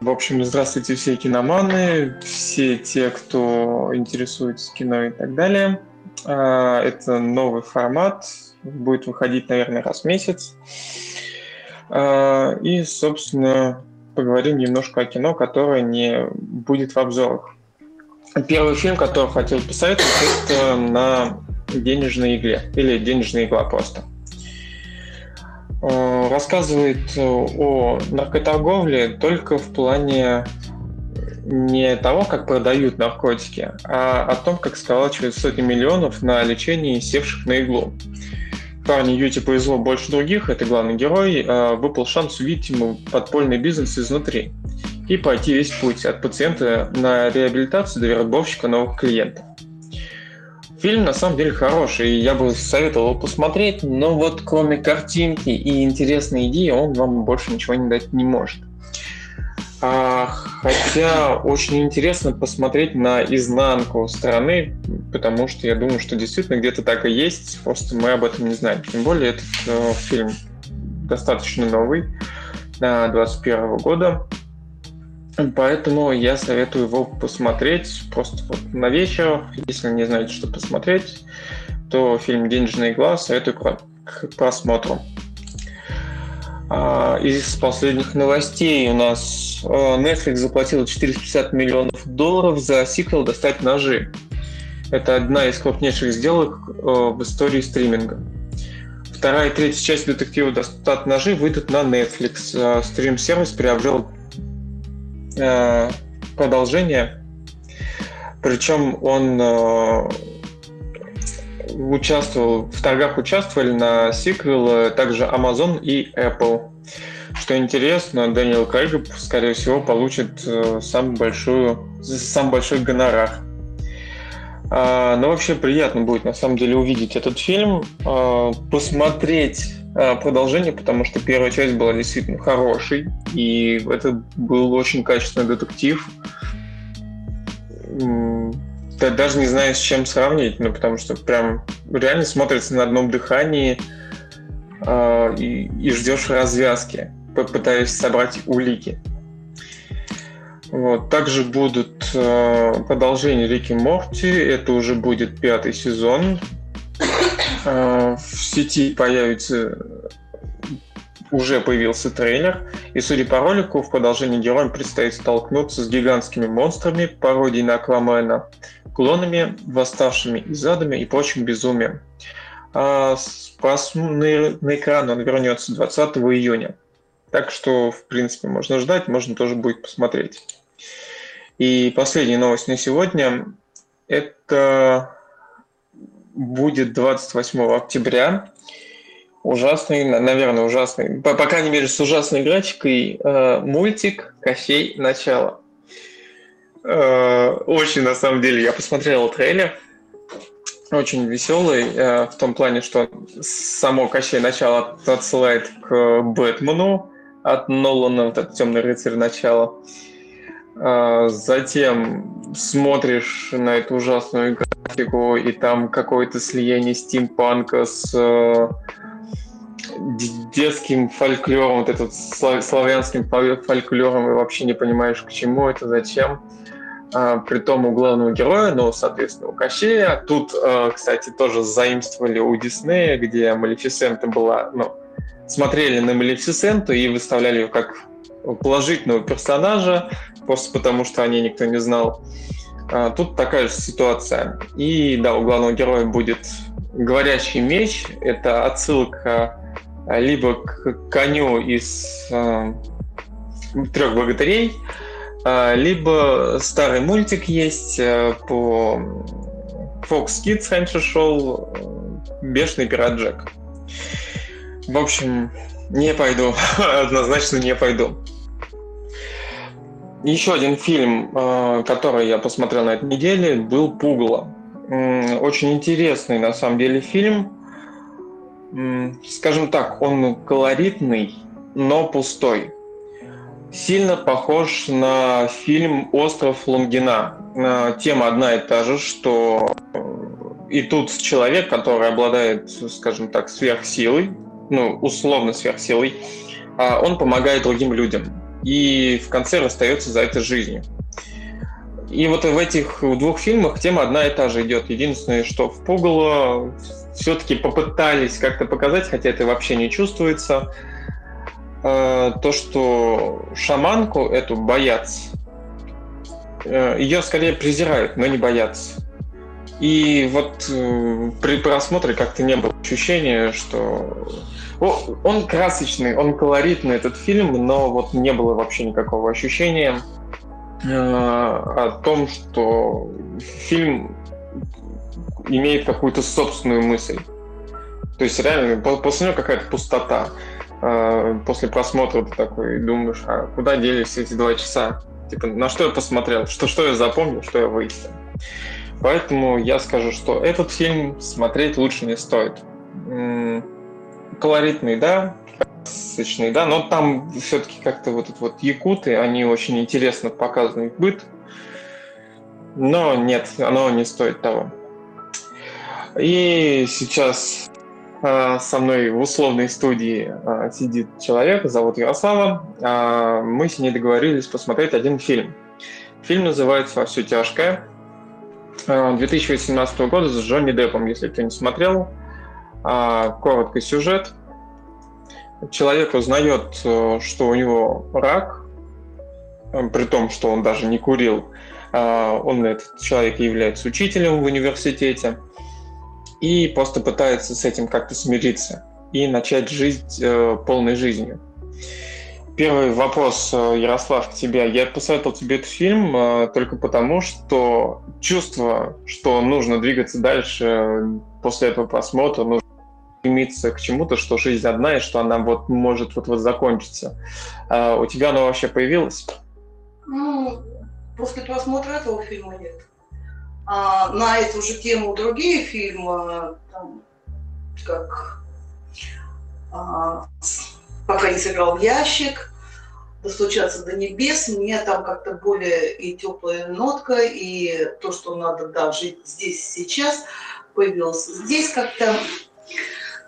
В общем, здравствуйте все киноманы, все те, кто интересуется кино и так далее. А, это новый формат, будет выходить, наверное, раз в месяц. А, и, собственно, поговорим немножко о кино, которое не будет в обзорах. Первый фильм, который хотел посоветовать, это на денежной игле, или денежная игла просто. А, рассказывает о наркоторговле только в плане не того, как продают наркотики, а о том, как сколачивают сотни миллионов на лечении севших на иглу. Парни Юти повезло больше других, это главный герой, выпал шанс увидеть ему подпольный бизнес изнутри и пойти весь путь от пациента на реабилитацию до вербовщика новых клиентов. Фильм на самом деле хороший, я бы советовал посмотреть, но вот кроме картинки и интересной идеи он вам больше ничего не дать не может. А, хотя очень интересно посмотреть на изнанку страны, потому что я думаю, что действительно где-то так и есть, просто мы об этом не знаем. Тем более этот э, фильм достаточно новый, 2021 года. Поэтому я советую его посмотреть просто вот на вечер. Если не знаете, что посмотреть, то фильм «Денежный глаз» советую к просмотру. А, из последних новостей у нас э, Netflix заплатил 450 миллионов долларов за сиквел «Достать ножи». Это одна из крупнейших сделок э, в истории стриминга. Вторая и третья часть детектива «Достать ножи» выйдут на Netflix. Э, стрим-сервис приобрел продолжение. Причем он участвовал, в торгах участвовали на сиквел также Amazon и Apple. Что интересно, Дэниел Крейг, скорее всего, получит э, самый, большую, самый большой гонорар. А, но вообще приятно будет, на самом деле, увидеть этот фильм, посмотреть продолжение, потому что первая часть была действительно хорошей, и это был очень качественный детектив ты даже не знаю, с чем сравнить, ну, потому что прям реально смотрится на одном дыхании э, и, и ждешь развязки, пытаясь собрать улики. Вот. Также будут э, продолжение Рики Морти, это уже будет пятый сезон. Э, в сети появится уже появился трейлер, и судя по ролику, в продолжении героям предстоит столкнуться с гигантскими монстрами, пародией на Аквамена, клонами, восставшими из адами и прочим безумием. А на, на экран он вернется 20 июня. Так что, в принципе, можно ждать, можно тоже будет посмотреть. И последняя новость на сегодня. Это будет 28 октября. Ужасный, наверное, ужасный, по, по крайней мере, с ужасной графикой, э, мультик «Кощей. Начало». Э, очень, на самом деле, я посмотрел трейлер. Очень веселый, э, в том плане, что само Кощей начало отсылает к Бэтмену от Нолана, вот этот темный рыцарь начала. Э, затем смотришь на эту ужасную графику, и там какое-то слияние стимпанка с детским фольклором, вот этот славянским фольклором, и вообще не понимаешь, к чему это, зачем а, при том у главного героя, ну, соответственно, у Кощея. Тут, а, кстати, тоже заимствовали у Диснея, где Малефисента была, ну, смотрели на Малефисенту и выставляли ее как положительного персонажа, просто потому что о ней никто не знал. Тут такая же ситуация. И да, у главного героя будет говорящий меч. Это отсылка либо к коню из э, трех богатырей, а, либо старый мультик есть э, по Fox Kids раньше шел э, «Бешеный пират Джек». В общем, не пойду. Однозначно не пойду. Еще один фильм, э, который я посмотрел на этой неделе, был «Пугало». Очень интересный, на самом деле, фильм. Скажем так, он колоритный, но пустой сильно похож на фильм «Остров Лунгина». Э, тема одна и та же, что э, и тут человек, который обладает, скажем так, сверхсилой, ну, условно сверхсилой, а он помогает другим людям. И в конце расстается за это жизнью. И вот в этих двух фильмах тема одна и та же идет. Единственное, что в Пугало все-таки попытались как-то показать, хотя это вообще не чувствуется, э, то, что шаманку эту боятся. Э, Ее скорее презирают, но не боятся. И вот э, при просмотре как-то не было ощущения, что он красочный, он колоритный, этот фильм, но вот не было вообще никакого ощущения э, о том, что фильм имеет какую-то собственную мысль. То есть реально после него какая-то пустота. Э, после просмотра ты такой думаешь, а куда делись эти два часа? Типа, на что я посмотрел, что, что я запомнил, что я выяснил. Поэтому я скажу, что этот фильм смотреть лучше не стоит колоритный, да, красочный, да, но там все-таки как-то вот вот якуты, они очень интересно показаны их быт, но нет, оно не стоит того. И сейчас э, со мной в условной студии э, сидит человек, зовут Ярослава. Э, мы с ней договорились посмотреть один фильм. Фильм называется «Во все тяжкое». 2018 года с Джонни Деппом, если кто не смотрел. А, короткий сюжет. Человек узнает, э, что у него рак, э, при том, что он даже не курил. А, он, этот человек, является учителем в университете и просто пытается с этим как-то смириться и начать жить э, полной жизнью. Первый вопрос, Ярослав, к тебе. Я посоветовал тебе этот фильм только потому, что чувство, что нужно двигаться дальше после этого просмотра, нужно стремиться к чему-то, что жизнь одна, и что она вот может вот-вот закончиться. А у тебя оно вообще появилось? Ну, после просмотра этого фильма нет. А на эту же тему другие фильмы, там, как а, «Пока не сыграл в ящик», «Достучаться до небес», мне там как-то более и теплая нотка, и то, что надо да, жить здесь сейчас, появилось. Здесь как-то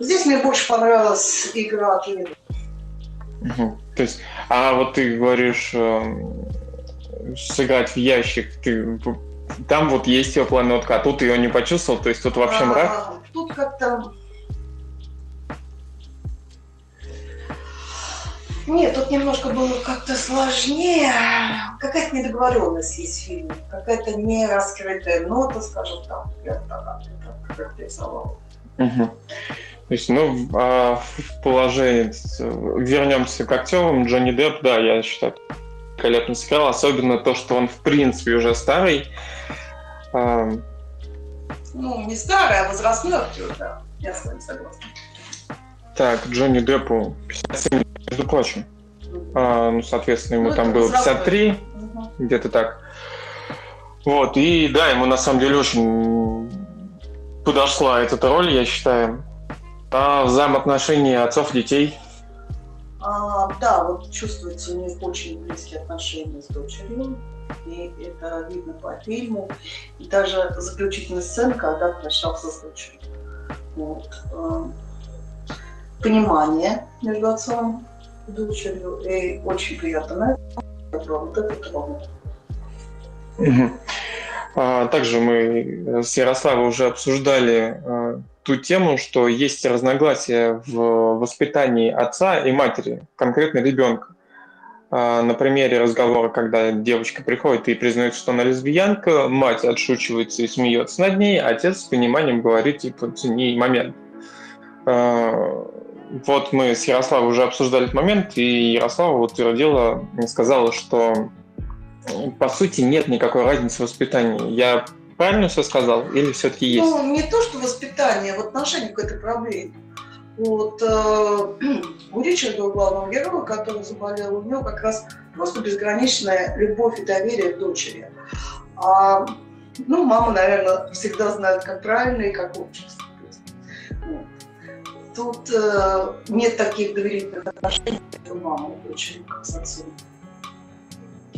Здесь мне больше понравилась игра Кенни. Угу. То есть, а вот ты говоришь э, сыграть в ящик, ты там вот есть теплая нотка, а тут ее не почувствовал, то есть тут вообще мрак? А, тут как-то Нет, тут немножко было как-то сложнее. Какая-то недоговоренность есть в фильме. Какая-то не раскрытая нота, скажем так. Я так как рисовала. Угу. То есть, ну, а в положении вернемся к актерам. Джонни Депп, да, я считаю, великолепно сыграл. Особенно то, что он, в принципе, уже старый. Ну, не старый, а возрастной актер, да. Я с вами согласна. Так, Джонни Деппу 57, между прочим. А, ну, соответственно, ему ну, там было 53, угу. где-то так. Вот, и да, ему на самом деле очень подошла эта роль, я считаю. А взаимоотношения отцов-детей? А, да, вот чувствуется у них очень близкие отношения с дочерью. И это видно по фильму. И даже заключительная сцена, когда прощался с дочерью. Вот. А, понимание между отцом и дочерью. И очень приятно. Вот это трогает. А, также мы с Ярославой уже обсуждали а, ту тему, что есть разногласия в воспитании отца и матери, конкретно ребенка. А, на примере разговора, когда девочка приходит и признает, что она лесбиянка, мать отшучивается и смеется над ней, а отец с пониманием говорит, типа, цени момент. Вот мы с Ярославой уже обсуждали этот момент, и Ярослава утвердила, сказала, что по сути, нет никакой разницы в воспитании. Я правильно все сказал или все-таки есть? Ну, не то, что воспитание, а в отношении к этой проблеме. Вот э, у Ричарда, у главного героя, который заболел, у него как раз просто безграничная любовь и доверие к дочери. А, ну, мама, наверное, всегда знает, как правильно и как лучше. Тут э, нет таких доверительных отношений между мамой и дочерью, как с отцом.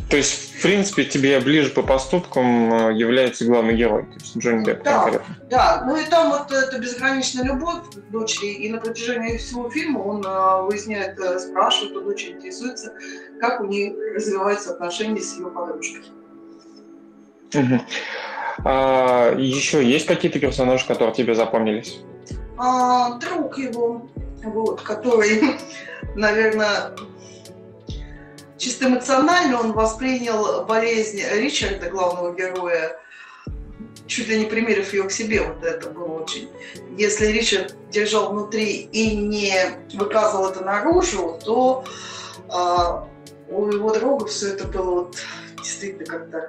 То есть, в принципе, тебе ближе по поступкам э, является главный герой, то есть Джонни Депп Да, конкретно. да. Ну и там вот эта безграничная любовь к дочери, и на протяжении всего фильма он э, выясняет, э, спрашивает у дочери, интересуется, как у нее развиваются отношения с ее подружкой. А, еще есть какие-то персонажи, которые тебе запомнились? А, друг его, вот, который, наверное, чисто эмоционально он воспринял болезнь Ричарда, главного героя, чуть ли не примерив ее к себе, вот это было очень. Если Ричард держал внутри и не выказывал это наружу, то а, у его друга все это было вот действительно как-то...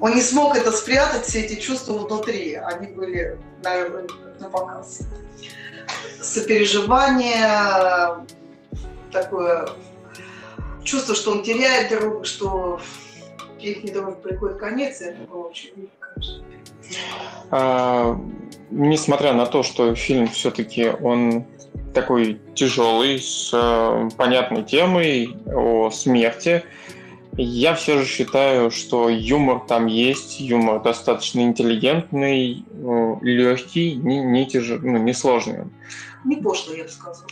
Он не смог это спрятать, все эти чувства внутри, они были, наверное, на показ. Сопереживание, такое чувство, что он теряет друга, что их друга приходит конец, и это было очень видно, конечно. А, несмотря на то, что фильм все-таки он такой тяжелый, с э, понятной темой о смерти, я все же считаю, что юмор там есть, юмор достаточно интеллигентный, легкий, не, не, тяж... ну, не сложный, Не пошло, я бы сказала.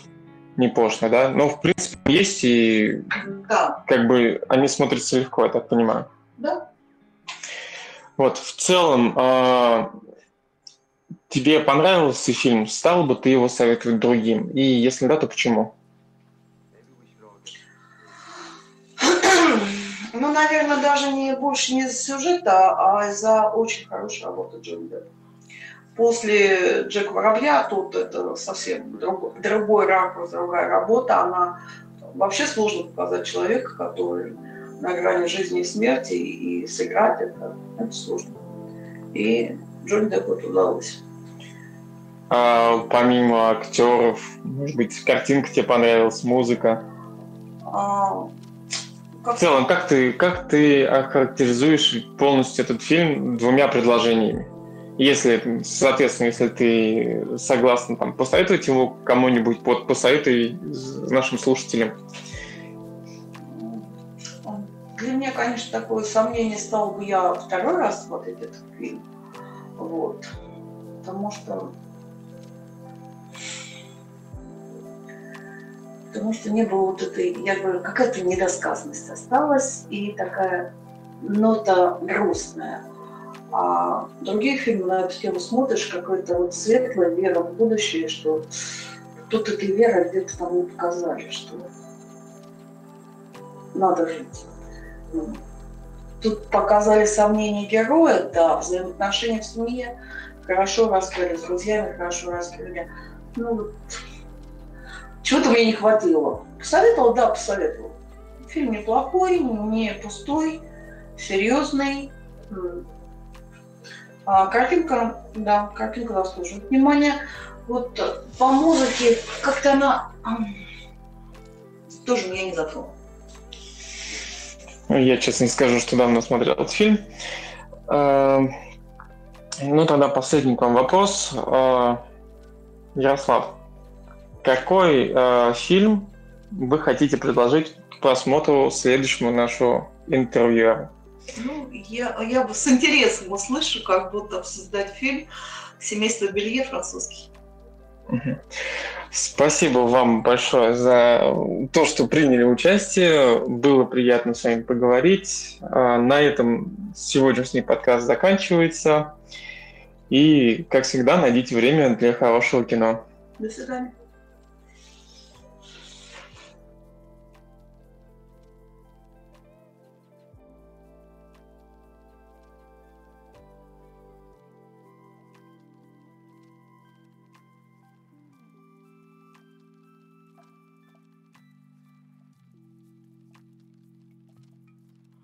Не пошлый, да? Но, в принципе, есть, и Да, как бы они смотрятся легко, я так понимаю. да. Вот, в целом, а, тебе понравился фильм? Стал бы ты его советовать другим? И если да, то почему? Ну, наверное, даже не больше не из-за сюжета, а из-за очень хорошей работы Джонни Деппа. После Джека Воробья тут это совсем другой, другой ракурс, другая работа. Она вообще сложно показать человека, который на грани жизни и смерти, и сыграть это, это сложно. И Джонни Деппу это удалось. А, помимо актеров, может быть, картинка тебе понравилась, музыка? А, как- В целом, как ты, как ты охарактеризуешь полностью этот фильм двумя предложениями? Если, соответственно, если ты согласна там, посоветовать его кому-нибудь, вот посоветуй нашим слушателям. Для меня, конечно, такое сомнение, стал бы я второй раз смотреть этот фильм. Вот. Потому что... Потому что не было вот этой, я говорю, какая-то недосказанность осталась и такая нота грустная. А другие фильмы на эту тему смотришь, какая-то вот светлая вера в будущее, что тут этой веры где-то там не показали, что надо жить. Ну, Тут показали сомнения героя, да, взаимоотношения в семье хорошо раскрыли, с друзьями хорошо раскрыли. Ну, чего-то мне не хватило. Посоветовал, да, посоветовал. Фильм неплохой, не пустой, серьезный. А картинка, да, картинка заслуживает внимания. Вот по музыке как-то она тоже меня не затронула. Я честно скажу, что давно смотрел этот фильм. Э, Ну, тогда последний к вам вопрос. Э, Ярослав, какой фильм вы хотите предложить к просмотру следующему нашему интервью? Ну, я, я бы с интересом услышу, как будут обсуждать фильм «Семейство Белье» французский. Спасибо вам большое за то, что приняли участие. Было приятно с вами поговорить. А, На этом сегодняшний подкаст заканчивается. И, как всегда, найдите время для хорошего кино. До свидания.